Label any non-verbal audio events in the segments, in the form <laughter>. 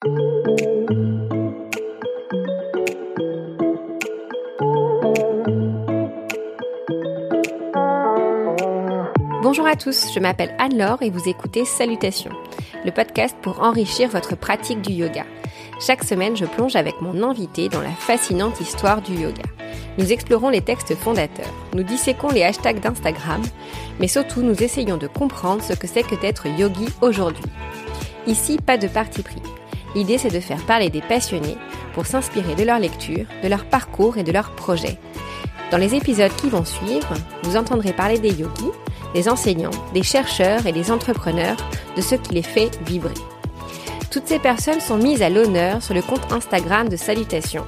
Bonjour à tous, je m'appelle Anne-Laure et vous écoutez Salutations, le podcast pour enrichir votre pratique du yoga. Chaque semaine, je plonge avec mon invité dans la fascinante histoire du yoga. Nous explorons les textes fondateurs, nous disséquons les hashtags d'Instagram, mais surtout nous essayons de comprendre ce que c'est que d'être yogi aujourd'hui. Ici, pas de parti pris. L'idée, c'est de faire parler des passionnés pour s'inspirer de leur lecture, de leur parcours et de leurs projets. Dans les épisodes qui vont suivre, vous entendrez parler des yogis, des enseignants, des chercheurs et des entrepreneurs, de ce qui les fait vibrer. Toutes ces personnes sont mises à l'honneur sur le compte Instagram de Salutations.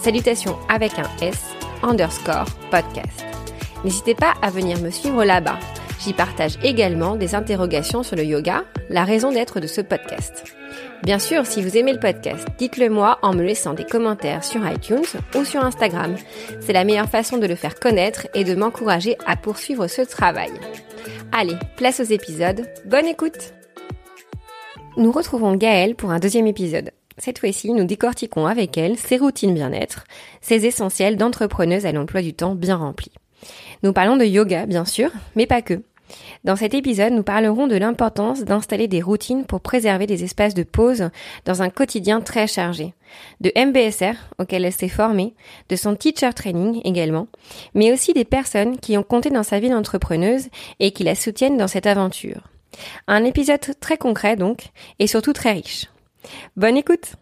Salutations avec un S, underscore podcast. N'hésitez pas à venir me suivre là-bas. J'y partage également des interrogations sur le yoga, la raison d'être de ce podcast. Bien sûr, si vous aimez le podcast, dites-le moi en me laissant des commentaires sur iTunes ou sur Instagram. C'est la meilleure façon de le faire connaître et de m'encourager à poursuivre ce travail. Allez, place aux épisodes. Bonne écoute Nous retrouvons Gaëlle pour un deuxième épisode. Cette fois-ci, nous décortiquons avec elle ses routines bien-être, ses essentiels d'entrepreneuse à l'emploi du temps bien rempli. Nous parlons de yoga, bien sûr, mais pas que. Dans cet épisode, nous parlerons de l'importance d'installer des routines pour préserver des espaces de pause dans un quotidien très chargé, de MBSR auquel elle s'est formée, de son teacher training également, mais aussi des personnes qui ont compté dans sa vie d'entrepreneuse et qui la soutiennent dans cette aventure. Un épisode très concret donc, et surtout très riche. Bonne écoute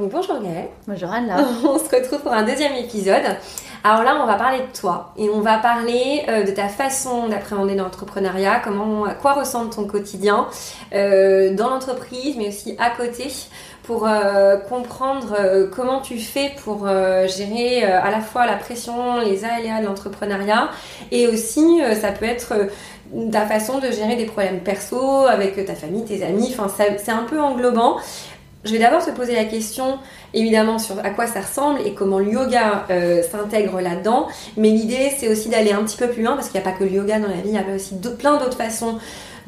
donc bonjour Gaëlle. Bonjour Anna. <laughs> On se retrouve pour un deuxième épisode. Alors là, on va parler de toi et on va parler euh, de ta façon d'appréhender l'entrepreneuriat, comment, à quoi ressemble ton quotidien euh, dans l'entreprise, mais aussi à côté, pour euh, comprendre comment tu fais pour gérer à la fois la pression, les aléas de l'entrepreneuriat, et aussi ça peut être ta façon de gérer des problèmes perso avec ta famille, tes amis. Enfin, c'est un peu englobant. Je vais d'abord te poser la question, évidemment, sur à quoi ça ressemble et comment le yoga euh, s'intègre là-dedans. Mais l'idée, c'est aussi d'aller un petit peu plus loin parce qu'il n'y a pas que le yoga dans la vie, il y a aussi plein d'autres façons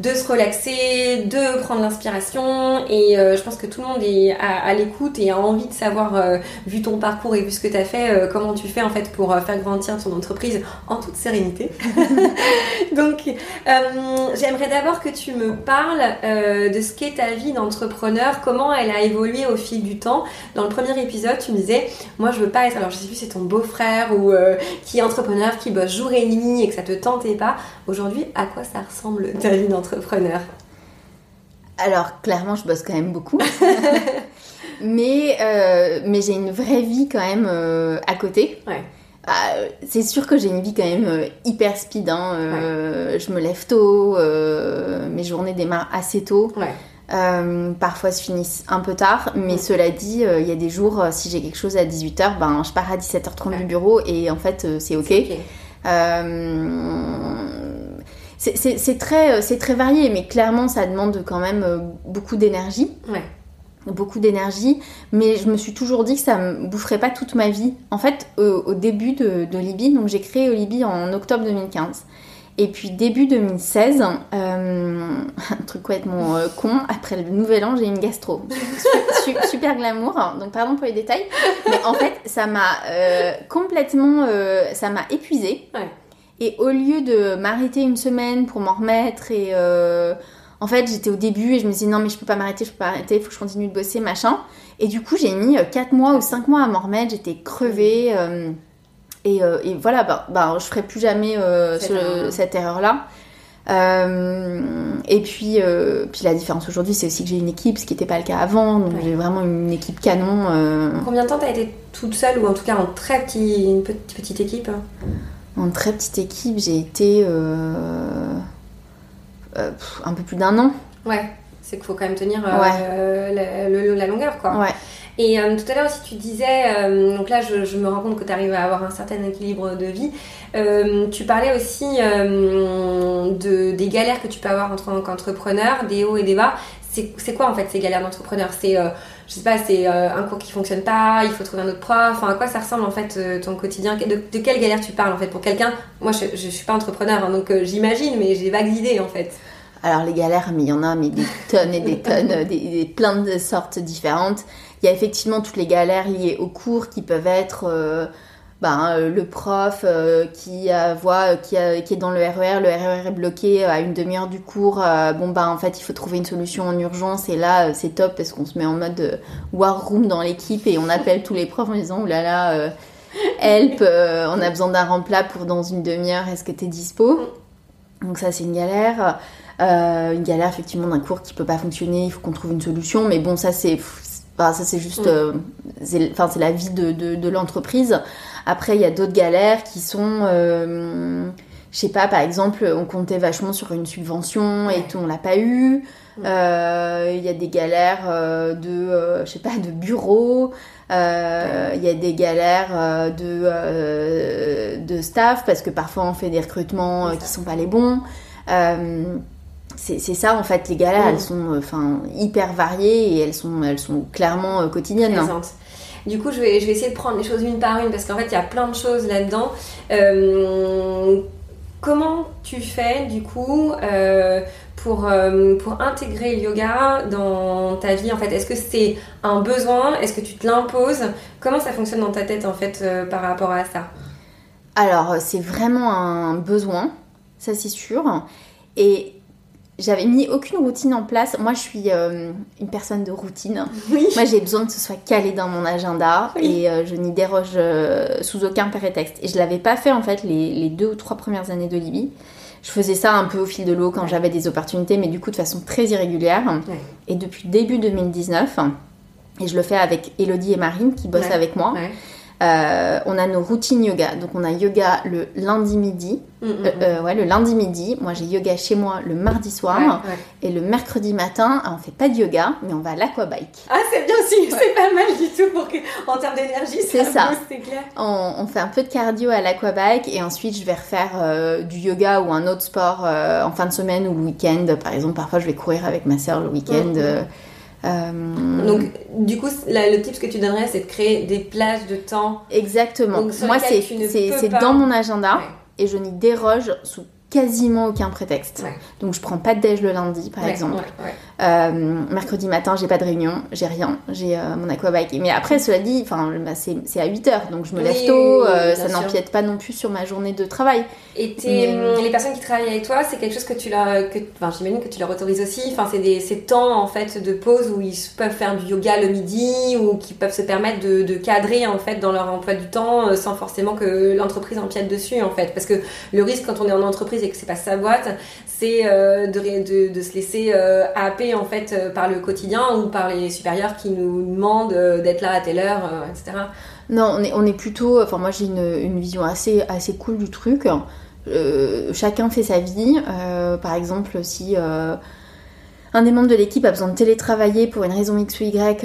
de se relaxer, de prendre l'inspiration. Et euh, je pense que tout le monde est à, l'écoute et a envie de savoir, euh, vu ton parcours et vu ce que tu as fait, euh, comment tu fais en fait pour faire grandir ton entreprise en toute sérénité. <laughs> Donc, j'aimerais d'abord que tu me parles de ce qu'est ta vie d'entrepreneur, comment elle a évolué au fil du temps. Dans le premier épisode, tu me disais, moi je veux pas être, alors je sais plus, c'est ton beau-frère ou qui est entrepreneur, qui bosse jour et nuit et que ça te tentait pas. Aujourd'hui, à quoi ça ressemble ta vie d'entrepreneur? Entrepreneur Alors, clairement, je bosse quand même beaucoup. <laughs> mais euh, mais j'ai une vraie vie quand même euh, à côté. Ah, c'est sûr que j'ai une vie quand même euh, hyper speed. Hein. Je me lève tôt, mes journées démarrent assez tôt. parfois se finissent un peu tard, mais cela dit, il y a des jours, si j'ai quelque chose à 18h, ben, je pars à 17h30 du bureau et en fait, c'est ok. C'est très, euh, très varié, mais clairement, ça demande quand même euh, beaucoup d'énergie. Ouais. Beaucoup d'énergie, mais je me suis toujours dit que ça me boufferait pas toute ma vie. En fait, au, début de, de, Libye, donc j'ai créé Libye en octobre 2015. Et puis début 2016, euh, <laughs> un truc complètement euh, con, après le nouvel an, j'ai une gastro. super glamour, donc pardon pour les détails. Mais en fait, ça m'a complètement... ça m'a épuisée. Ouais. Et au lieu de m'arrêter une semaine pour m'en remettre et euh, en fait j'étais au début et je me disais non mais je peux pas m'arrêter, je peux pas arrêter, il faut que je continue de bosser machin. Et du coup j'ai mis 4 euh, mois ou 5 mois à m'en remettre, j'étais crevée. Euh, et, et, voilà, bah, bah, je ferai plus jamais cette erreur-là. et puis, puis la différence aujourd'hui, c'est aussi que j'ai une équipe, ce qui n'était pas le cas avant. Donc j'ai vraiment une équipe canon. Combien de temps tu as été toute seule ou en tout cas en très petit, une petite, petite équipe? En très petite équipe, j'ai été euh, euh, un peu plus d'un an. Ouais, c'est qu'il faut quand même tenir euh, la, longueur, quoi. Ouais. Et tout à l'heure aussi, tu disais, donc là, je, me rends compte que tu arrives à avoir un certain équilibre de vie. tu parlais aussi de, des galères que tu peux avoir en tant qu'entrepreneur, des hauts et des bas. C'est quoi en fait ces galères d'entrepreneur? C'est je sais pas, c'est euh, un cours qui fonctionne pas, il faut trouver un autre prof. Enfin, à quoi ça ressemble en fait euh, ton quotidien? De, quelle galère tu parles en fait? Pour quelqu'un Moi, je, je, suis pas entrepreneur, hein, donc euh, j'imagine, mais j'ai vagues idées en fait. Alors les galères, mais il y en a mais des <laughs> tonnes et des tonnes, des, plein de sortes différentes. Il y a effectivement toutes les galères liées au cours qui peuvent être ben, euh, le prof euh, qui voit qui, qui, est dans le RER, e le RER e est bloqué à une demi-heure du cours. bon ben en fait il faut trouver une solution en urgence et là c'est top parce qu'on se met en mode war room dans l'équipe et on appelle tous les profs en disant oulala là là, help, on a besoin d'un remplat pour dans une demi-heure, est-ce que tu es dispo? Donc ça c'est une galère. Euh, une galère effectivement d'un cours qui peut pas fonctionner, il faut qu'on trouve une solution. Mais bon, ça c'est, ça c'est juste, euh, enfin c'est la vie de, de, l'entreprise. Après, il y a d'autres galères qui sont, euh, je sais pas, par exemple, on comptait vachement sur une subvention et tout, on l'a pas eu. Il y a des galères de, je sais pas, de bureau. Il y a des galères de, de staff parce que parfois on fait des recrutements qui sont pas les bons. C'est ça en fait les galères elles sont euh, enfin hyper variées et elles sont elles sont clairement euh, quotidiennes hein. Du coup je vais, je vais essayer de prendre les choses une par une parce qu'en fait il y a plein de choses là dedans euh, comment tu fais du coup pour, pour intégrer le yoga dans ta vie en fait? Est-ce que c'est un besoin? Est-ce que tu te l'imposes? Comment ça fonctionne dans ta tête en fait par rapport à ça? Alors c'est vraiment un besoin, ça c'est sûr. Et j'avais mis aucune routine en place. Moi, je suis euh, une personne de routine. Moi, j'ai besoin que ce soit calé dans mon agenda et euh, je n'y déroge euh, sous aucun prétexte. Et je l'avais pas fait en fait les, deux ou trois premières années de Libye. Je faisais ça un peu au fil de l'eau quand j'avais des opportunités, mais du coup de façon très irrégulière. Et depuis début 2019, et je le fais avec Elodie et Marine qui bossent avec moi. Euh, on a nos routines yoga. Donc on a yoga le lundi midi. Mm, mm, euh, mm. Euh, ouais, le lundi midi. Moi j'ai yoga chez moi le mardi soir. Et le mercredi matin, on fait pas de yoga, mais on va à l'aquabike. Ah c'est bien aussi, c'est pas mal du tout pour que, en termes d'énergie. C'est ça. c'est clair. On, fait un peu de cardio à l'aquabike et ensuite je vais refaire du yoga ou un autre sport en fin de semaine ou le week-end. Par exemple, parfois je vais courir avec ma soeur le week-end. Euh, Donc, du coup, le tip que tu donnerais, c'est de créer des plages de temps. Exactement. Moi, c'est dans mon agenda et je n'y déroge sous quasiment aucun prétexte. Donc je prends pas de déj le lundi par exemple. Euh, mercredi matin, j'ai pas de réunion, j'ai rien, j'ai euh, mon aquabike. Mais après, cela dit, bah, c'est à 8 heures, donc je me lève tôt, euh, ça n'empiète pas non plus sur ma journée de travail. Et les personnes qui travaillent avec toi, c'est quelque chose que tu leur, que, enfin, j'imagine que tu leur autorises aussi. Enfin, c'est des ces temps en fait de pause où ils peuvent faire du yoga le midi ou qui peuvent se permettre de, de cadrer en fait dans leur emploi du temps sans forcément que l'entreprise empiète dessus en fait. Parce que le risque quand on est en entreprise et que c'est pas sa boîte, c'est de, de, de, se laisser happer en fait euh, par le quotidien ou par les supérieurs qui nous demandent euh, d'être là à telle heure, euh, etc. Non, on est, on est plutôt. Enfin, moi j'ai une, une, vision assez, assez cool du truc. chacun fait sa vie. par exemple, si un des membres de l'équipe a besoin de télétravailler pour une raison X ou Y,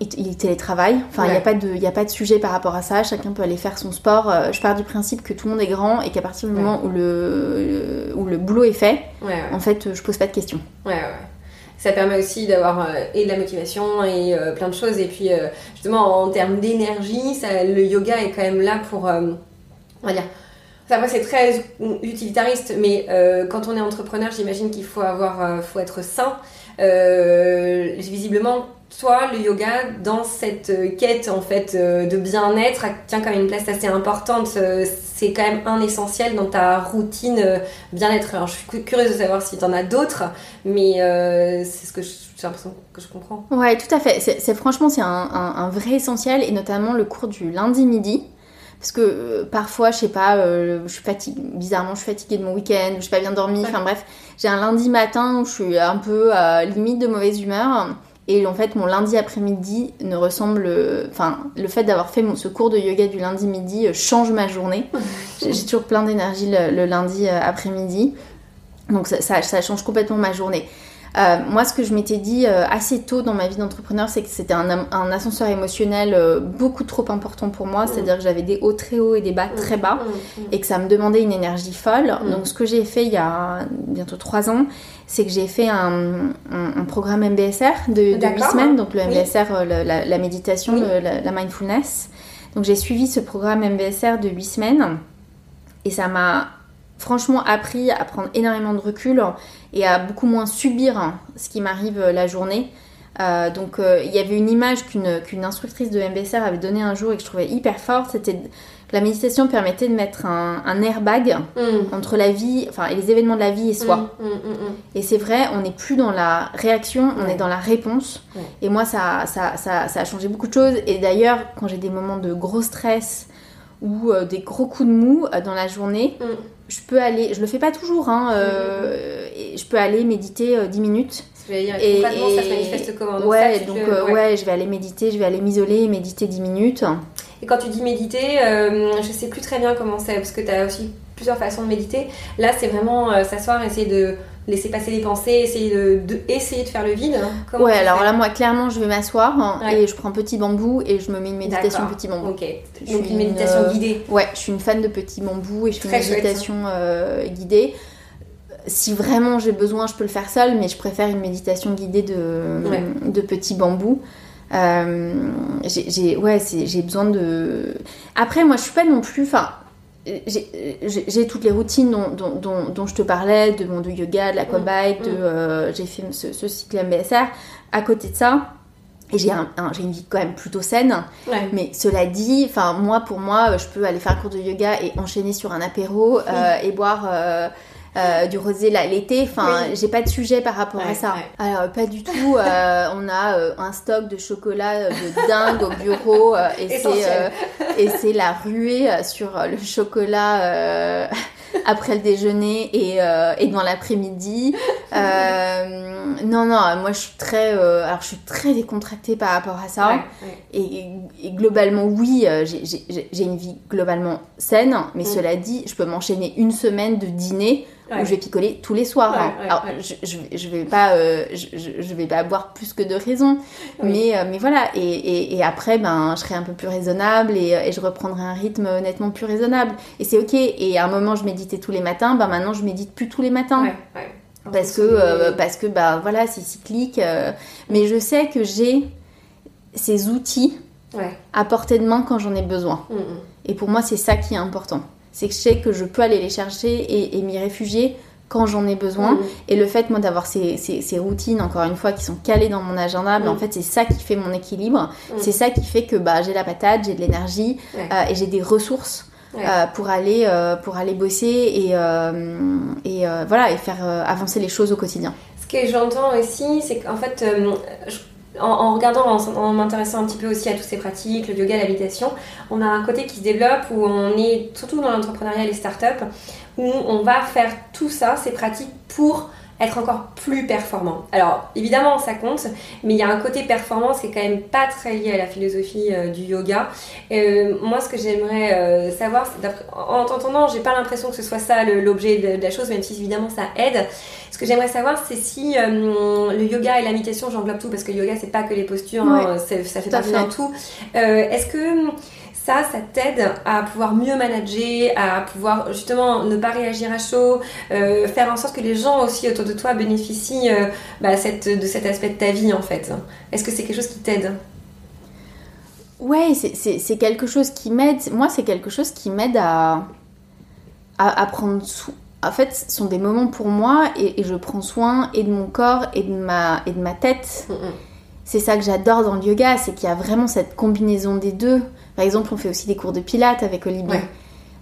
il télétravaille. Enfin, il n'y a, pas de, a pas de sujet par rapport à ça. Chacun peut aller faire son sport. Je pars du principe que tout le monde est grand et qu'à partir du moment où, le, où le boulot est fait, en fait, je pose pas de questions. Ouais, ouais ça permet aussi d'avoir euh, et de la motivation et plein de choses. Et puis, justement, en termes d'énergie, le yoga est quand même là pour, on va dire, Enfin, c'est très utilitariste, mais euh, quand on est entrepreneur, j'imagine qu'il faut avoir, euh, faut être sain. Euh, visiblement, toi, le yoga, dans cette quête en fait de bien-être, tient quand même une place assez importante. c'est quand même un essentiel dans ta routine bien-être. Alors, je suis curieuse de savoir si tu en as d'autres, mais c'est ce que j'ai l'impression que je comprends. Ouais, tout à fait. C'est, franchement, c'est un, un, vrai essentiel, et notamment le cours du lundi midi. Parce que euh, parfois, je sais pas, euh, je suis fatiguée, bizarrement, je suis fatiguée de mon week-end, je suis pas bien dormi, enfin bref, j'ai un lundi matin où je suis un peu à limite de mauvaise humeur. Et en fait, mon lundi après-midi ne ressemble. Enfin, le fait d'avoir fait ce cours de yoga du lundi midi euh, change ma journée. <laughs> j'ai toujours plein d'énergie le, lundi après-midi. Donc ça, ça, change complètement ma journée. Euh, moi, ce que je m'étais dit euh, assez tôt dans ma vie d'entrepreneur, c'est que c'était un, ascenseur émotionnel euh, beaucoup trop important pour moi. C'est-à-dire que j'avais des hauts très hauts et des bas très bas et que ça me demandait une énergie folle. Donc, ce que j'ai fait il y a bientôt trois ans, c'est que j'ai fait un, programme MBSR de, de 8 semaines. Donc, le MBSR, la, méditation, la, la mindfulness. Donc, j'ai suivi ce programme MBSR de 8 semaines et ça m'a franchement appris à prendre énormément de recul et à beaucoup moins subir ce qui m'arrive la journée. Euh, donc euh, il y avait une image qu'une instructrice de MBSR avait donnée un jour et que je trouvais hyper forte, c'était que la méditation permettait de mettre un, airbag mm. entre la vie, enfin et les événements de la vie et soi. Mm, mm, et c'est vrai, on n'est plus dans la réaction, on est dans la réponse. Et moi ça, ça, ça, ça, a changé beaucoup de choses. Et d'ailleurs, quand j'ai des moments de gros stress ou euh, des gros coups de mou dans la journée, je peux aller, je le fais pas toujours, hein, je peux aller méditer 10 minutes et, ça se manifeste comment Ouais, donc euh, ouais. je vais aller méditer, je vais aller m'isoler, méditer 10 minutes. Et quand tu dis méditer, euh, je sais plus très bien comment c'est, parce que tu as aussi plusieurs façons de méditer. Là, c'est vraiment euh, s'asseoir, essayer de laisser passer les pensées, essayer de, essayer de faire le vide. ouais, alors là, moi, clairement, je vais m'asseoir hein, et je prends petit bambou et je me mets une méditation petit bambou. Ok. Donc une méditation guidée. Ouais, je suis une fan de petit bambou et je fais une méditation guidée si vraiment j'ai besoin, je peux le faire seul, mais je préfère une méditation guidée de, de petits bambous. Euh, j'ai ouais, j'ai besoin de. Après, moi, je suis pas non plus. Enfin, j'ai toutes les routines dont, dont, dont, je te parlais, de mon de yoga, de l'aquabike, mm. de euh, j'ai fait ce, cycle MBSR. À côté de ça, et j'ai un, une vie quand même plutôt saine. Mais cela dit, enfin moi pour moi, je peux aller faire un cours de yoga et enchaîner sur un apéro euh, et boire euh, du rosé l'été. Enfin, j'ai pas de sujet par rapport à ça. Alors, pas du tout. Euh, on a euh, un stock de chocolat de dingue au bureau et c'est et c'est la ruée sur le chocolat <laughs> après le déjeuner et, et dans l'après-midi. Non, non, moi je suis très, alors je suis très décontractée par rapport à ça. Et, globalement, oui, j'ai une vie globalement saine, mais mm. cela dit, je peux m'enchaîner une semaine de dîner où je vais picoler tous les soirs. Hein. Alors, je, je, vais pas, euh, je, vais pas boire plus que de raison, mais, euh, mais voilà. Et, et, après, ben, je serai un peu plus raisonnable et, et je reprendrai un rythme nettement plus raisonnable. Et c'est ok. Et à un moment, je méditais tous les matins. Ben maintenant, je médite plus tous les matins. Parce que, euh, parce que, ben voilà, c'est cyclique. mais je sais que j'ai ces outils à portée de main quand j'en ai besoin. Mm, mm. Et pour moi, c'est ça qui est important c'est que je sais que je peux aller les chercher et, m'y réfugier quand j'en ai besoin. Mm. Et le fait, moi, d'avoir ces, routines, encore une fois, qui sont calées dans mon agenda, en fait, c'est ça qui fait mon équilibre. C'est ça qui fait que bah, j'ai la patate, j'ai de l'énergie euh, et j'ai des ressources. Euh, pour aller euh, pour aller bosser et, et voilà et faire avancer les choses au quotidien. Ce que j'entends aussi, c'est qu'en fait, je en, regardant, en, m'intéressant un petit peu aussi à toutes ces pratiques, le yoga, l'habitation, on a un côté qui se développe où on est, surtout dans l'entrepreneuriat et les startups, où on va faire tout ça, ces pratiques, pour être encore plus performant. Alors évidemment ça compte, mais il y a un côté performance qui est quand même pas très lié à la philosophie euh, du yoga. Euh, moi ce que j'aimerais euh, savoir, en t'entendant, j'ai pas l'impression que ce soit ça l'objet de, la chose, même si évidemment ça aide. Ce que j'aimerais savoir, c'est si le yoga et la méditation, j'englobe tout parce que le yoga c'est pas que les postures, hein, ça fait partie d'un tout. Est-ce que ça, ça t'aide à pouvoir mieux manager, à pouvoir justement ne pas réagir à chaud, euh, faire en sorte que les gens aussi autour de toi bénéficient euh, bah, de cet aspect de ta vie en fait. Est-ce que c'est quelque chose qui t'aide? Ouais, c'est quelque chose qui m'aide. Moi, c'est quelque chose qui m'aide à, à, prendre soin. En fait, ce sont des moments pour moi et, je prends soin et de mon corps et de ma, et de ma tête. C'est ça que j'adore dans le yoga, c'est qu'il y a vraiment cette combinaison des deux. Par exemple, on fait aussi des cours de pilates avec Olivier.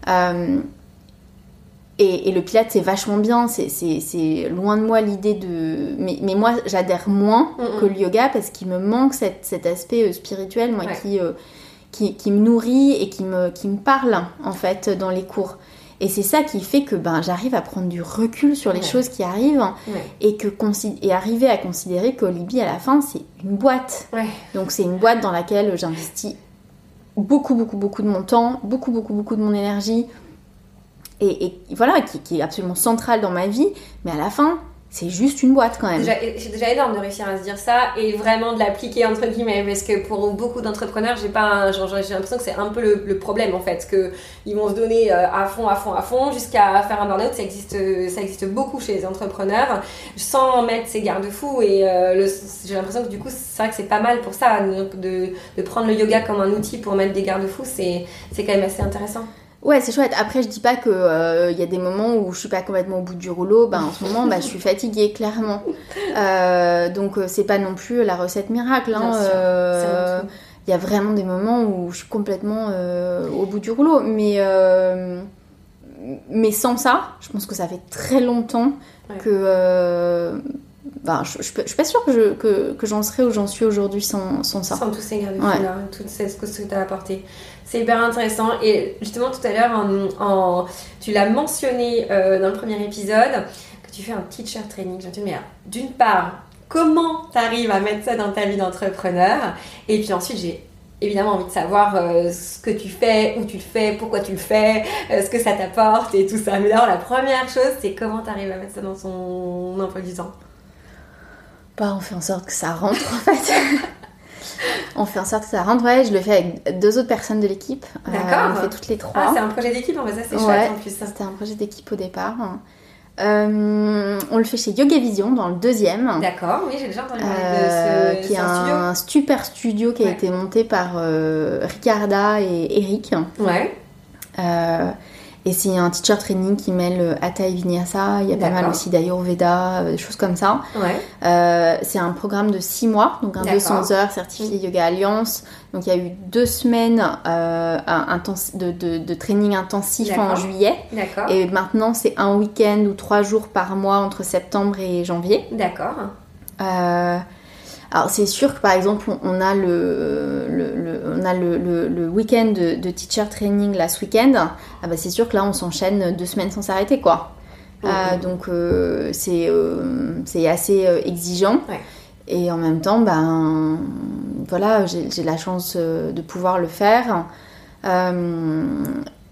Euh, et, le pilates, c'est vachement bien. C'est loin de moi l'idée de. Mais, moi, j'adhère moins que le yoga parce qu'il me manque cet aspect euh, spirituel, moi, euh, qui, qui, me nourrit et qui me, qui me parle, en fait, dans les cours. Et c'est ça qui fait que ben, j'arrive à prendre du recul sur les choses qui arrivent et, que, et arriver à considérer qu'Olibi, à la fin, c'est une boîte. Donc, c'est une boîte dans laquelle j'investis beaucoup, beaucoup, beaucoup de mon temps, beaucoup, beaucoup, beaucoup de mon énergie, et, voilà, qui, qui, est absolument centrale dans ma vie, mais à la fin, c'est juste une boîte quand même. C'est déjà énorme de réussir à se dire ça et vraiment de l'appliquer entre guillemets parce que pour beaucoup d'entrepreneurs, j'ai pas, j'ai l'impression que c'est un peu le, problème en fait, que ils vont se donner euh, à fond, à fond, à fond jusqu'à faire un burn-out. Ça existe, ça existe beaucoup chez les entrepreneurs sans mettre ces garde-fous et euh, j'ai l'impression que du coup, c'est vrai que c'est pas mal pour ça de, de, prendre le yoga comme un outil pour mettre des garde-fous. C'est, c'est quand même assez intéressant. Ouais, c'est chouette. Après, je dis pas que il euh, y a des moments où je suis pas complètement au bout du rouleau. Ben, en ce moment, bah, je suis fatiguée, clairement. Euh, donc, euh, c'est pas non plus la recette miracle. Hein. Il y a vraiment des moments où je suis complètement au bout du rouleau. Mais, mais sans ça, je pense que ça fait très longtemps que ben, je, je, suis pas sûre que, que, que j'en serais où j'en suis aujourd'hui sans, sans, ça. Sans tous ces ingrédients-là, tout ce que tu as apporté. C'est hyper intéressant. Et justement, tout à l'heure, en, tu l'as mentionné euh, dans le premier épisode, que tu fais un teacher training. Je me dis, mais d'une part, comment tu arrives à mettre ça dans ta vie d'entrepreneur? Et puis ensuite, j'ai évidemment envie de savoir euh, ce que tu fais, où tu le fais, pourquoi tu le fais, euh, ce que ça t'apporte et tout ça. Mais d'abord, la première chose, c'est comment tu arrives à mettre ça dans son emploi du temps? Bah, on fait en sorte que ça rentre en fait. <laughs> <laughs> on fait en sorte que ça rentre. Ouais, je le fais avec deux autres personnes de l'équipe. Euh, D'accord. on fait toutes les trois. Ah, c'est un projet d'équipe, en fait, ça c'est chouette en plus. C'était un projet d'équipe au départ. Euh, on le fait chez Yoga Vision dans le deuxième. D'accord, oui, j'ai déjà entendu parler de ce, euh, qui est un, super studio qui a été monté par Ricarda et Eric. Ouais. Et c'est un teacher training qui mêle Hatha et Vinyasa. Il y a pas mal aussi d'Ayurveda, euh, des choses comme ça. Ouais. Euh, c'est un programme de 6 mois, donc un 200 heures certifié Yoga Alliance. Donc il y a eu deux semaines euh, de, de, de, training intensif en juillet. D'accord. Et maintenant c'est un week-end ou trois jours par mois entre septembre et janvier. D'accord. Euh, alors c'est sûr que par exemple on a le, on a le, week-end de, teacher training last weekend. Ah bah c'est sûr que là on s'enchaîne deux semaines sans s'arrêter quoi. Euh, donc euh, c'est euh, c'est assez exigeant. Et en même temps, ben voilà, j'ai la chance de pouvoir le faire.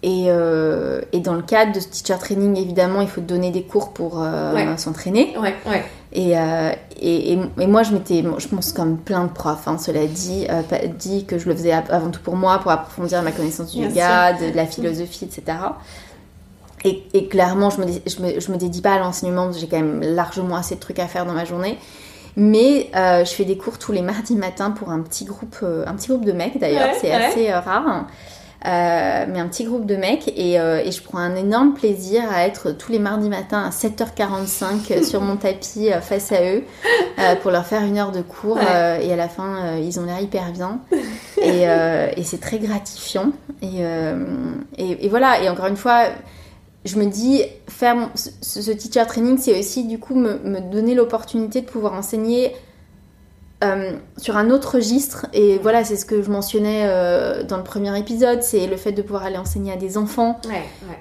Et, et, dans le cadre de ce teacher training, évidemment, il faut donner des cours pour s'entraîner. Ouais, ouais. Euh, et, et, et, moi, je m'étais, je pense comme plein de profs, hein, cela dit, euh, dit que je le faisais avant tout pour moi, pour approfondir ma connaissance du yoga, de, la philosophie, etc. Et, et clairement, je me, je me, je me dédie pas à l'enseignement, j'ai quand même largement assez de trucs à faire dans ma journée. Mais euh, je fais des cours tous les mardis matins pour un petit groupe, un petit groupe de mecs d'ailleurs, c'est assez rare. Euh, mais un petit groupe de mecs et, euh, et, je prends un énorme plaisir à être tous les mardis matins à 7h45 <laughs> sur mon tapis euh, face à eux pour leur faire une heure de cours et à la fin ils ont l'air hyper bien. <laughs> Et, et c'est très gratifiant. Et, et, voilà. Et encore une fois je me dis faire ce, teacher training c'est aussi du coup me, me donner l'opportunité de pouvoir enseigner euh, sur un autre registre, et voilà, c'est ce que je mentionnais euh, dans le premier épisode, c'est le fait de pouvoir aller enseigner à des enfants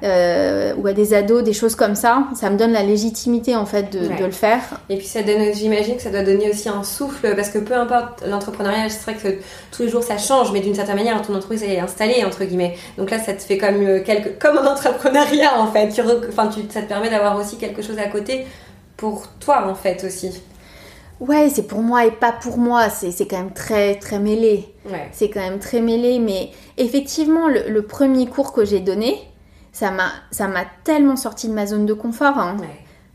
euh, ou à des ados, des choses comme ça. Ça me donne la légitimité en fait de, le faire. Et puis ça donne, j'imagine que ça doit donner aussi un souffle, parce que peu importe l'entrepreneuriat, c'est vrai que tous les jours ça change, mais d'une certaine manière, ton entreprise est installée entre guillemets. Donc là, ça te fait comme quelque, comme un entrepreneuriat en fait. enfin, tu, ça te permet d'avoir aussi quelque chose à côté pour toi en fait aussi. Ouais, c'est pour moi et pas pour moi. C'est quand même très, très mêlé. C'est quand même très mêlé. Mais effectivement, le, premier cours que j'ai donné, ça m'a tellement sorti de ma zone de confort. Hein.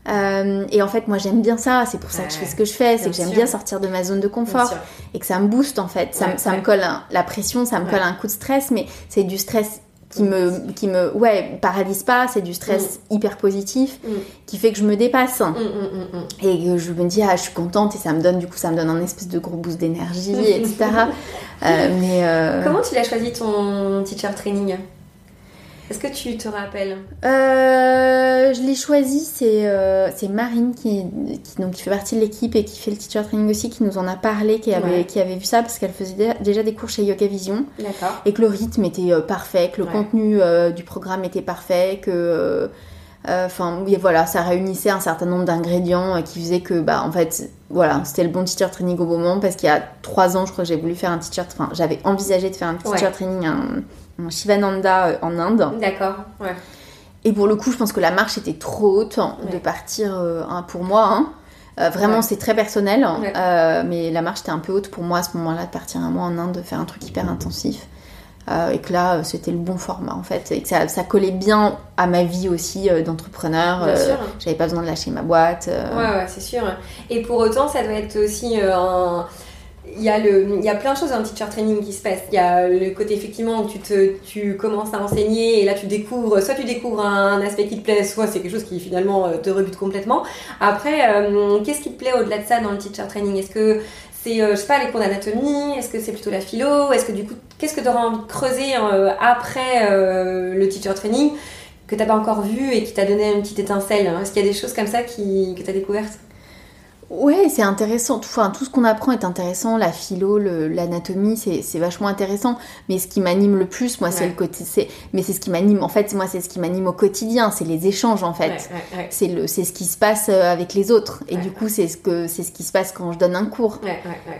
Euh, et en fait, moi, j'aime bien ça. C'est pour ça que je fais ce que je fais. C'est que j'aime bien sortir de ma zone de confort. Et que ça me booste, en fait. Ça, ça me colle la pression, ça me colle un coup de stress. Mais c'est du stress qui me, qui me ouais, paralyse pas, c'est du stress mm. hyper positif mm. qui fait que je me dépasse. Mm, et que je me dis, ah, je suis contente et ça me donne, du coup, ça me donne un espèce de gros boost d'énergie, etc. <laughs> Euh, mais, euh, Comment tu l'as choisi ton teacher training? Est-ce que tu te rappelles euh, Je l'ai choisi, c'est euh, Marine qui, qui, donc, qui fait partie de l'équipe et qui fait le teacher training aussi, qui nous en a parlé, qui avait, qui avait vu ça parce qu'elle faisait déjà des cours chez Yoga Vision. Et que le rythme était euh, parfait, que le contenu du programme était parfait, que. Enfin, voilà, ça réunissait un certain nombre d'ingrédients qui faisaient que, bah, en fait, voilà, c'était le bon teacher training au bon moment parce qu'il y a trois ans, je crois que j'ai voulu faire un teacher, enfin, j'avais envisagé de faire un teacher training, un, Shivananda euh, en Inde. D'accord, ouais. Et pour le coup, je pense que la marche était trop haute de partir euh, pour moi. Hein. Euh, vraiment, c'est très personnel. mais la marche était un peu haute pour moi à ce moment-là de partir un mois en Inde, de faire un truc hyper intensif. et que là, c'était le bon format en fait. Et que ça, ça collait bien à ma vie aussi d'entrepreneur. J'avais pas besoin de lâcher ma boîte. Ouais, ouais, c'est sûr. Et pour autant, ça doit être aussi un il y, a le, plein de choses dans le teacher training qui se passent. Il y a le côté effectivement où tu, commences à enseigner et là tu découvres, soit tu découvres un aspect qui te plaît, soit c'est quelque chose qui finalement euh, te rebute complètement. Après, euh, qu'est-ce qui te plaît au-delà de ça dans le teacher training? Est-ce que c'est, euh, je sais pas, les cours d'anatomie? Est-ce que c'est plutôt la philo? Est-ce que du coup, qu'est-ce que tu auras envie de creuser après le teacher training que tu n'as pas encore vu et qui t'a donné une petite étincelle? Est-ce qu'il y a des choses comme ça que tu as découvertes? Ouais, c'est intéressant. Tout, enfin, tout ce qu'on apprend est intéressant. La philo, l'anatomie, c'est vachement intéressant. Mais ce qui m'anime le plus, moi, c'est le côté. Mais c'est ce qui m'anime. En fait, moi, c'est ce qui m'anime au quotidien. C'est les échanges, en fait. c'est le, c'est ce qui se passe euh, avec les autres. Et du coup, c'est ce que, c'est ce qui se passe quand je donne un cours.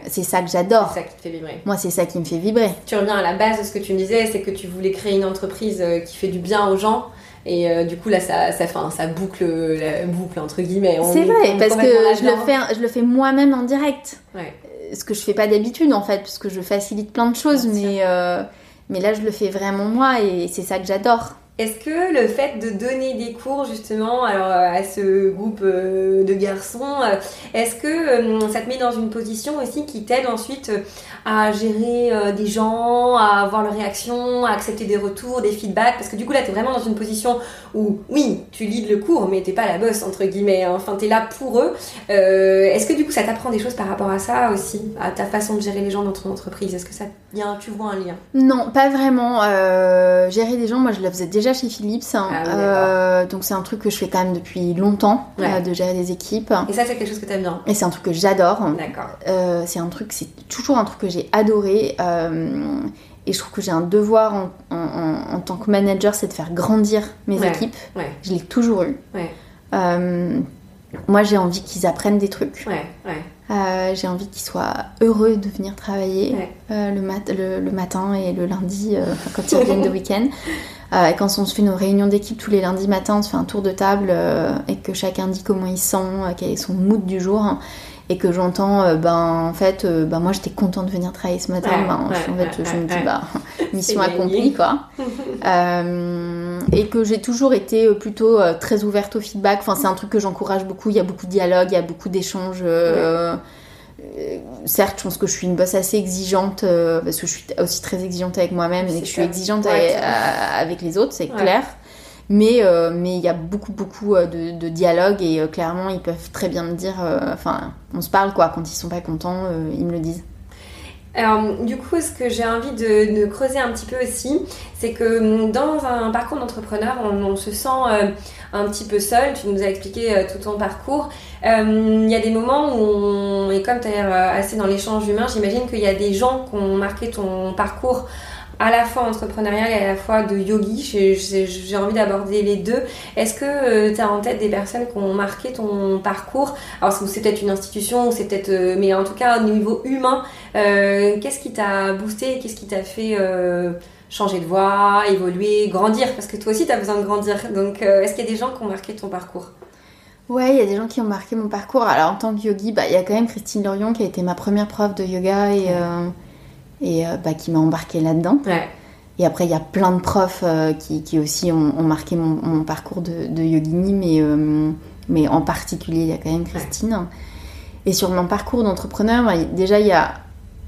C'est ça que j'adore. C'est ça qui te fait vibrer. Moi, c'est ça qui me fait vibrer. Tu reviens à la base de ce que tu me disais, c'est que tu voulais créer une entreprise euh, qui fait du bien aux gens. Et euh, du coup, là, ça, ça, ça boucle, la boucle, entre guillemets. C'est vrai, parce que je le, fais, je le fais moi-même en direct. Ouais. Ce que je fais pas d'habitude, en fait, parce que je facilite plein de choses, mais, euh, mais là, je le fais vraiment moi et c'est ça que j'adore. Est-ce que le fait de donner des cours justement alors, à ce groupe euh, de garçons, euh, est-ce que euh, ça te met dans une position aussi qui t'aide ensuite à gérer des gens, à avoir leurs réactions, à accepter des retours, des feedbacks? Parce que du coup là, tu es vraiment dans une position où, oui, tu lides le cours, mais t'es pas la bosse, entre guillemets. Hein. Enfin, tu es là pour eux. est-ce que du coup, ça t'apprend des choses par rapport à ça aussi À ta façon de gérer les gens dans ton entreprise? Est-ce que ça, tu vois un lien? Non, pas vraiment. gérer des gens, moi, je le faisais déjà chez Philips. Hein. Ah euh, donc c'est un truc que je fais quand même depuis longtemps, euh, de gérer des équipes. Et ça c'est quelque chose que tu aimes bien Et c'est un truc que j'adore. D'accord. Euh, c'est un truc, c'est toujours un truc que j'ai adoré. et je trouve que j'ai un devoir en, tant que manager, c'est de faire grandir mes équipes. Je l'ai toujours eu. moi j'ai envie qu'ils apprennent des trucs. J'ai envie qu'ils soient heureux de venir travailler le, mat le, matin et le lundi quand ils reviennent de week-end. Euh, quand on se fait nos réunions d'équipe tous les lundis matins, on se fait un tour de table euh, et que chacun dit comment il sent, euh, quel est son mood du jour. Et que j'entends, ben en fait, ben, moi j'étais contente de venir travailler ce matin. ben, en fait, je me dis, bah, <laughs> mission accomplie quoi. <laughs> et que j'ai toujours été plutôt très ouverte au feedback. Enfin, c'est un truc que j'encourage beaucoup. Il y a beaucoup de dialogue, il y a beaucoup d'échanges. Euh, certes, je pense que je suis une bosse assez exigeante euh, parce que je suis aussi très exigeante avec moi-même et que je suis exigeante avec, les autres, c'est clair. Mais euh, mais il y a beaucoup beaucoup de, de dialogue et clairement ils peuvent très bien me dire, enfin on se parle quoi quand ils sont pas contents, ils me le disent. Alors, du coup, ce que j'ai envie de, creuser un petit peu aussi, c'est que hum, dans un parcours d'entrepreneur, on, se sent euh, un petit peu seul. Tu nous as expliqué euh, tout ton parcours. Hum, il y a des moments où, on, et comme tu es assez dans l'échange humain, j'imagine qu'il y a des gens qui ont marqué ton parcours à la fois entrepreneurial et à la fois de yogi. J'ai envie d'aborder les deux. Est-ce que euh, tu as en tête des personnes qui ont marqué ton parcours? Alors c'est peut-être une institution, c'est peut-être, euh, mais en tout cas au niveau humain, euh, qu'est-ce qui t'a boosté Qu'est-ce qui t'a fait changer de voie, évoluer, grandir? Parce que toi aussi tu as besoin de grandir. Donc est-ce qu'il y a des gens qui ont marqué ton parcours? Ouais, il y a des gens qui ont marqué mon parcours. Alors en tant que yogi, bah, il y a quand même Christine Lorion qui a été ma première prof de yoga et et euh, bah, qui m'a embarqué là-dedans. Et après, il y a plein de profs euh, qui, qui, aussi ont, marqué mon, parcours de, de, yogini, mais, euh, mais en particulier, il y a quand même Christine. Et sur mon parcours d'entrepreneur, bah, déjà, il y a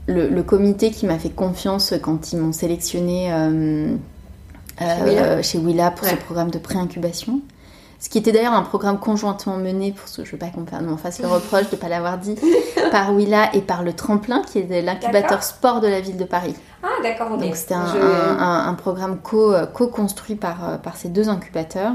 le, comité qui m'a fait confiance quand ils m'ont sélectionné chez Willa pour ce programme de pré-incubation. Ce qui était d'ailleurs un programme conjointement mené, pour ce, je ne veux pas qu'on me fasse le <laughs> reproche de ne pas l'avoir dit, par Willa et par le Tremplin, qui est l'incubateur sport de la ville de Paris. Ah, d'accord, Donc c'était un, programme euh, co-construit par, euh, par ces deux incubateurs.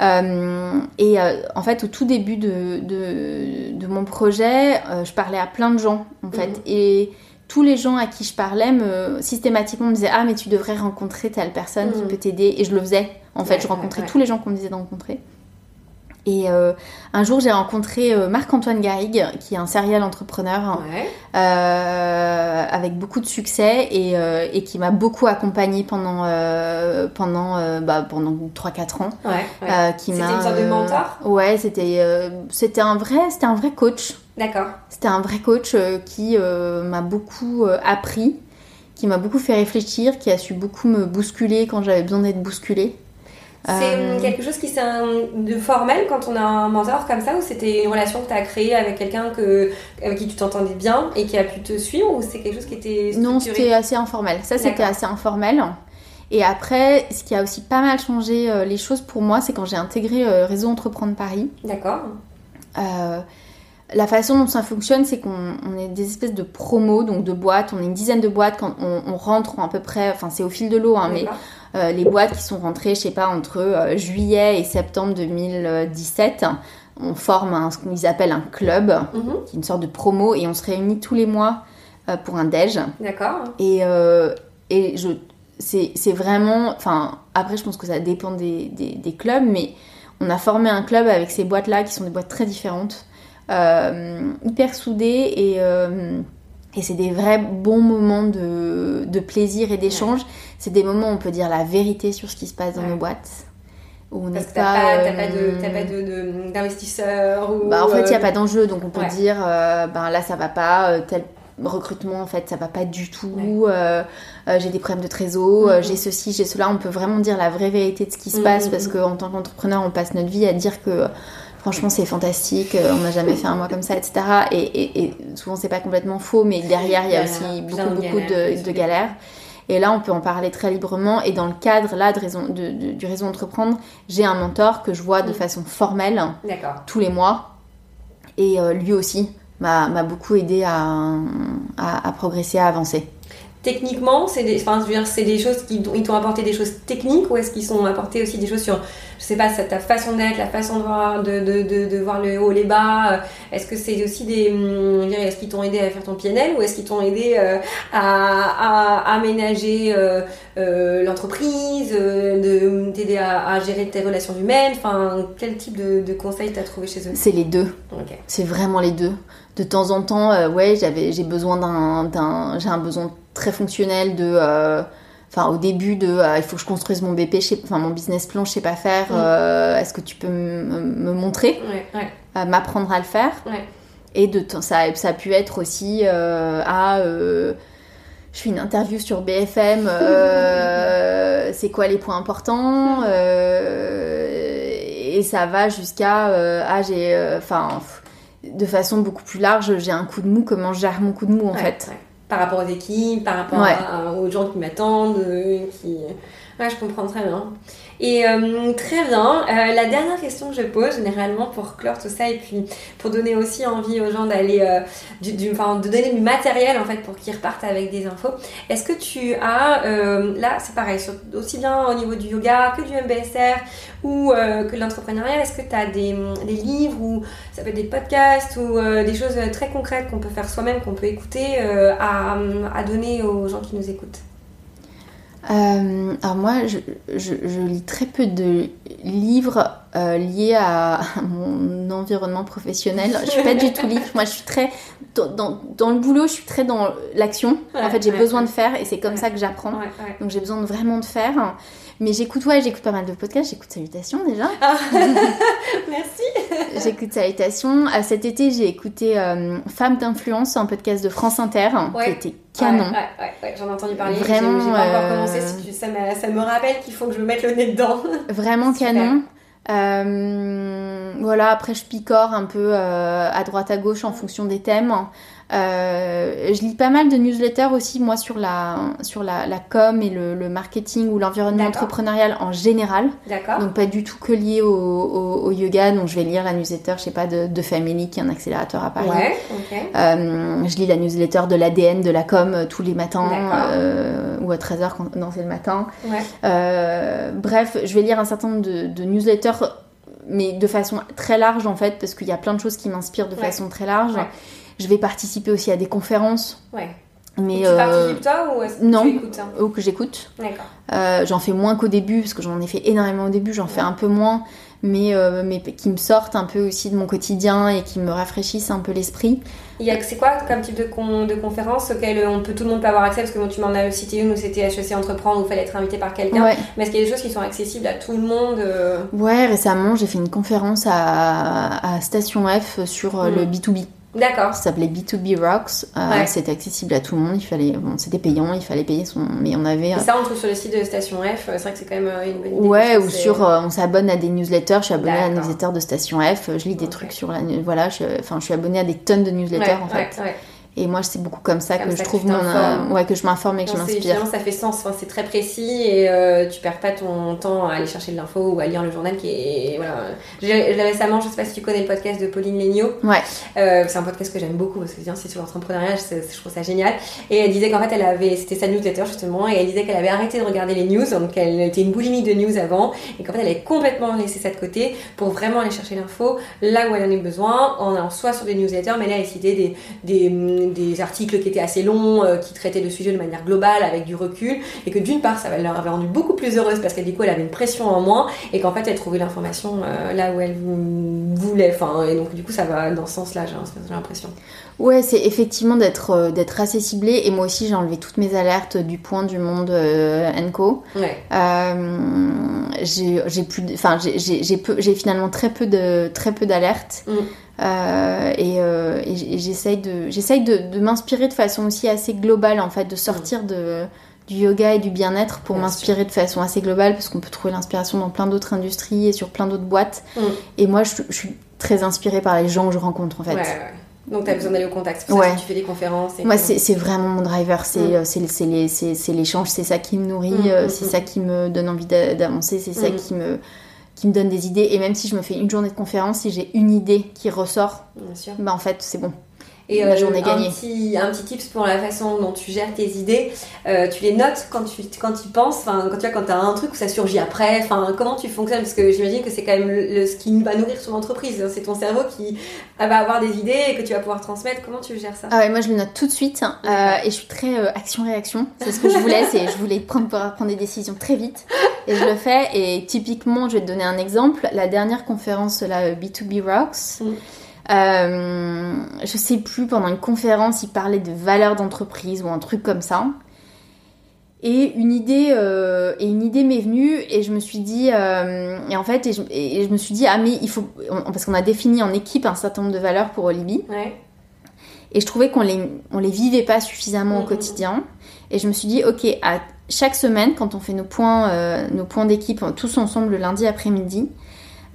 Euh, et en fait, au tout début de, de, mon projet, je parlais à plein de gens, en fait. Mhm. Et tous les gens à qui je parlais me, systématiquement me disaient Ah, mais tu devrais rencontrer telle personne qui mhm. peut t'aider. Et je le faisais. En fait, je rencontrais tous les gens qu'on me disait de rencontrer. Et euh, un jour, j'ai rencontré euh, Marc-Antoine Garrigue, qui est un serial entrepreneur euh, avec beaucoup de succès et, qui m'a beaucoup accompagné pendant, pendant, bah, pendant 3-4 ans. c'était une sorte de mentor Ouais, c'était, c'était, un vrai, c'était un vrai coach. D'accord. C'était un vrai coach qui m'a beaucoup appris, qui m'a beaucoup fait réfléchir, qui a su beaucoup me bousculer quand j'avais besoin d'être bousculée. C'est euh, quelque chose qui c'est de formel quand on a un mentor comme ça ou c'était une relation que tu as créée avec quelqu'un que, avec qui tu t'entendais bien et qui a pu te suivre ou c'est quelque chose qui était Non, c'était assez informel. Ça, c'était assez informel. Et après, ce qui a aussi pas mal changé euh, les choses pour moi, c'est quand j'ai intégré euh, Réseau Entreprendre Paris. D'accord. la façon dont ça fonctionne, c'est qu'on est des espèces de promos, donc de boîtes. On est une dizaine de boîtes quand on, rentre à peu près, enfin c'est au fil de l'eau, hein, mais euh, les boîtes qui sont rentrées, je sais pas, entre euh, juillet et septembre 2017, on forme ce qu'ils appellent un club, mhm. qui est une sorte de promo, et on se réunit tous les mois euh, pour un déj. D'accord. Et, et je, c'est vraiment, enfin, après je pense que ça dépend des, des, clubs, mais on a formé un club avec ces boîtes-là qui sont des boîtes très différentes, hyper soudées et et c'est des vrais bons moments de, de plaisir et d'échange. C'est des moments où on peut dire la vérité sur ce qui se passe dans nos boîtes. Où on n'est pas. T'as pas, d'investisseurs ou... bah, En fait, il n'y a euh, pas d'enjeu. Donc on peut dire euh, ben là, ça va pas. Euh, tel recrutement, en fait, ça va pas du tout. j'ai des problèmes de trésor. Mm-hmm. j'ai ceci, j'ai cela. On peut vraiment dire la vraie vérité de ce qui se passe mm-hmm. parce qu'en tant qu'entrepreneur, on passe notre vie à dire que franchement c'est fantastique, euh, on n'a jamais fait un mois comme ça, etc. Et, et, souvent c'est pas complètement faux, mais derrière il y a aussi beaucoup beaucoup de, galères. Et là, on peut en parler très librement. Et dans le cadre là de raison, du réseau entreprendre, j'ai un mentor que je vois de mm. façon formelle tous les mois. Et euh, lui aussi m'a beaucoup aidé à, à, progresser, à avancer techniquement, c'est des, enfin, c'est des choses qui ils t'ont apporté des choses techniques ou est-ce qu'ils sont apporté aussi des choses sur, je sais pas, ta façon d'être, la façon de voir, de, de, de, voir le haut, les bas euh, Est-ce que c'est aussi des, hum, est-ce qu'ils t'ont aidé à faire ton PNL ou est-ce qu'ils t'ont aidé euh, à, à, aménager euh, l'entreprise, de t'aider à, à, gérer tes relations humaines Enfin, quel type de, de conseils t'as trouvé chez eux? C'est les deux. C'est vraiment les deux. De temps en temps, ouais, j'avais, j'ai besoin d'un, j'ai un besoin très fonctionnel de euh, enfin au début de euh, il faut que je construise mon BP enfin mon business plan je sais pas faire mm. euh, est-ce que tu peux me montrer? M'apprendre à le faire. Et de ça ça a pu être aussi à je fais une interview sur BFM <laughs> c'est quoi les points importants et ça va jusqu'à ah j'ai enfin de façon beaucoup plus large j'ai un coup de mou comment je gère mon coup de mou en fait par rapport aux équipes, par rapport aux gens qui m'attendent, euh, qui... Ouais, je comprends très bien. Et euh, très bien. Euh, la dernière question que je pose généralement pour clore tout ça et puis pour donner aussi envie aux gens d'aller, euh, du, enfin, de donner du matériel en fait pour qu'ils repartent avec des infos. Est-ce que tu as, là c'est pareil, aussi bien au niveau du yoga que du MBSR ou que l'entrepreneuriat, est-ce que tu as des, livres ou ça peut être des podcasts ou des choses très concrètes qu'on peut faire soi-même, qu'on peut écouter à donner aux gens qui nous écoutent? Euh, alors moi, je, lis très peu de livres euh, liés à, mon environnement professionnel. Je suis pas du tout livre. Moi, je suis très dans, dans, le boulot, je suis très dans l'action. en fait, j'ai besoin de faire et c'est comme ça que j'apprends. Donc, j'ai besoin de vraiment de faire. Mais j'écoute, ouais, j'écoute pas mal de podcasts. J'écoute Salutations déjà. Ah. <laughs> Merci. j'écoute Salutations. Euh, cet été, j'ai écouté euh, Femmes d'influence, un podcast de France Inter, qui était canon. Ouais, ouais, j'en ai entendu parler. Vraiment. J'ai pas encore euh, commencé. ça, me rappelle qu'il faut que je me mette le nez dedans. <laughs> Vraiment canon. voilà, après je picore un peu à droite à gauche en fonction des thèmes. Euh, je lis pas mal de newsletters aussi, moi, sur la, sur la, la com et le, marketing ou l'environnement entrepreneurial en général. D'accord. Donc, pas du tout que lié au, au, yoga. Donc, je vais lire la newsletter, je sais pas, de, de Family, qui est un accélérateur à Paris. Ouais, euh, je lis la newsletter de l'ADN de la com euh, tous les matins, ou à 13h quand non, c'est le matin. Ouais. Euh, bref, je vais lire un certain nombre de, de newsletters mais de façon très large en fait, parce qu'il y a plein de choses qui m'inspirent de façon très large. Je vais participer aussi à des conférences. Ouais. Mais tu euh, participes toi ou est-ce que non, tu écoutes hein ou que j'écoute. D'accord. Euh, j'en fais moins qu'au début parce que j'en ai fait énormément au début. J'en fais un peu moins, mais euh, mais qui me sortent un peu aussi de mon quotidien et qui me rafraîchissent un peu l'esprit. C'est quoi comme type de, con, de conférence auquel on peut, tout le monde peut avoir accès? Parce que tu m'en as cité une où c'était HEC Entreprendre où il fallait être invité par quelqu'un. Mais est-ce qu'il y a des choses qui sont accessibles à tout le monde Ouais, récemment j'ai fait une conférence à, à Station F sur le B2B. D'accord. Ça s'appelait B2B Rocks. Euh, c'était accessible à tout le monde. Il fallait, bon, c'était payant, il fallait payer son, mais on avait. Et ça, on trouve sur le site de Station F. C'est vrai que c'est quand même une bonne idée. Ouais, ou sur, on s'abonne à des newsletters. Je suis abonnée à la newsletter de Station F. Je lis des trucs sur la, voilà, enfin, je suis abonnée à des tonnes de newsletters en fait. Et moi, c'est beaucoup comme ça que je trouve mon, euh, ouais, que je m'informe et que je m'inspire. ça fait sens. Enfin, c'est très précis et euh, tu perds pas ton temps à aller chercher de l'info ou à lire le journal qui est voilà. Récemment, je sais pas si tu connais le podcast de Pauline Legnaud. Ouais. Euh, c'est un podcast que j'aime beaucoup parce que c'est sur l'entrepreneuriat. Je trouve ça génial. Et elle disait qu'en fait, elle avait, c'était sa newsletter justement, et elle disait qu'elle avait arrêté de regarder les news, donc elle était une boulimique de news avant, et qu'en fait, elle avait complètement laissé ça de côté pour vraiment aller chercher l'info là où elle en a besoin, en allant soit sur des newsletters, mais là, elle citait des, des des articles qui étaient assez longs, euh, qui traitaient de sujets de manière globale, avec du recul, et que d'une part, ça leur avait rendu beaucoup plus heureuse parce qu'elle du elle avait une pression en moins, et qu'en fait, elle trouvait l'information euh, là où elle voulait. Enfin, et donc du coup, ça va dans ce sens-là, j'ai l'impression. Ouais, c'est effectivement d'être euh, d'être assez ciblé. Et moi aussi, j'ai enlevé toutes mes alertes du point du monde euh, Co. Ouais. j'ai plus, enfin, j'ai finalement très peu de très peu d'alertes. Mm. Euh, euh, et, j'essaye de, j'essaye de, m'inspirer de façon aussi assez globale, en fait, de sortir de, du yoga et du bien-être pour m'inspirer de façon assez globale, parce qu'on peut trouver l'inspiration dans plein d'autres industries et sur plein d'autres boîtes. Mm. Et moi, je, suis très inspirée par les gens que je rencontre, en fait. Donc, tu as besoin d'aller au contact. C'est pour ça que tu fais des conférences. Moi, c'est vraiment mon driver. C'est mm. euh, c'est l'échange, c'est ça qui me nourrit, mm, c'est ça qui me donne envie d'avancer, c'est ça qui me, qui me donne des idées. Et même si je me fais une journée de conférence, si j'ai une idée qui ressort, bah en fait, c'est bon. Et euh, journée gagnée. Un petit, un petit tips pour la façon dont tu gères tes idées, euh, tu les notes quand tu, quand tu penses, enfin, quand tu as, as un truc où ça surgit après, enfin, comment tu fonctionnes? Parce que j'imagine que c'est quand même le, ce qui va nourrir ton entreprise. C'est ton cerveau qui va avoir des idées et que tu vas pouvoir transmettre. Comment tu gères ça? Ah ouais, Moi, je le note tout de suite hein. euh, et je suis très action-réaction. C'est ce que je voulais, c'est je voulais prendre, pouvoir prendre des décisions très vite et je le fais. Et typiquement, je vais te donner un exemple. La dernière conférence, la B2B Rocks. Mm. Euh, je sais plus, pendant une conférence, il parlait de valeurs d'entreprise ou un truc comme ça. Et une idée, euh, et une idée m'est venue et je me suis dit, euh, et en fait, et je, me suis dit, ah mais il faut, parce qu'on a défini en équipe un certain nombre de valeurs pour Olibi. Et je trouvais qu'on les, on les vivait pas suffisamment au mmh. quotidien. Et je me suis dit, ok, à chaque semaine, quand on fait nos points, nos points d'équipe tous ensemble le lundi après-midi,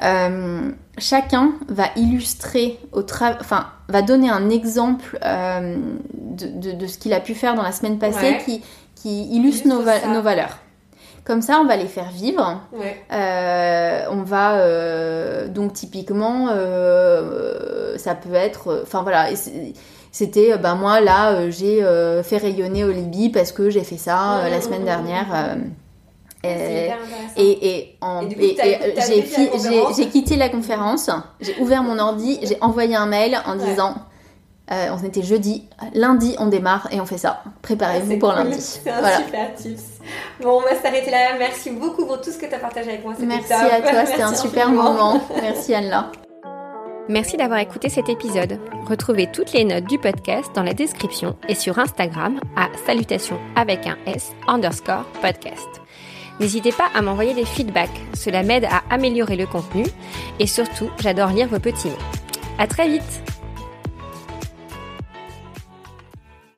euh, chacun va illustrer au enfin va donner un exemple euh, de, ce qu'il a pu faire dans la semaine passée qui, qui illustre nos, nos, valeurs. Comme ça, on va les faire vivre. Euh, on va donc typiquement, ça peut être, enfin voilà, c'était ben moi là j'ai fait rayonner Olibi parce que j'ai fait ça la semaine dernière. Euh, et, j'ai quitté la conférence, j'ai ouvert mon ordi, j'ai envoyé un mail en disant euh, on était jeudi, lundi on démarre et on fait ça. Préparez-vous ah, pour lundi. C'est un super tips. Bon, on va s'arrêter là. Merci beaucoup pour tout ce que tu as partagé avec moi. Merci à toi, c'était <laughs> un super moment. <laughs> Merci Anne-La. Merci d'avoir écouté cet épisode. Retrouvez toutes les notes du podcast dans la description et sur Instagram à salutation avec un S underscore podcast. N'hésitez pas à m'envoyer des feedbacks, cela m'aide à améliorer le contenu. Et surtout, j'adore lire vos petits mots. À très vite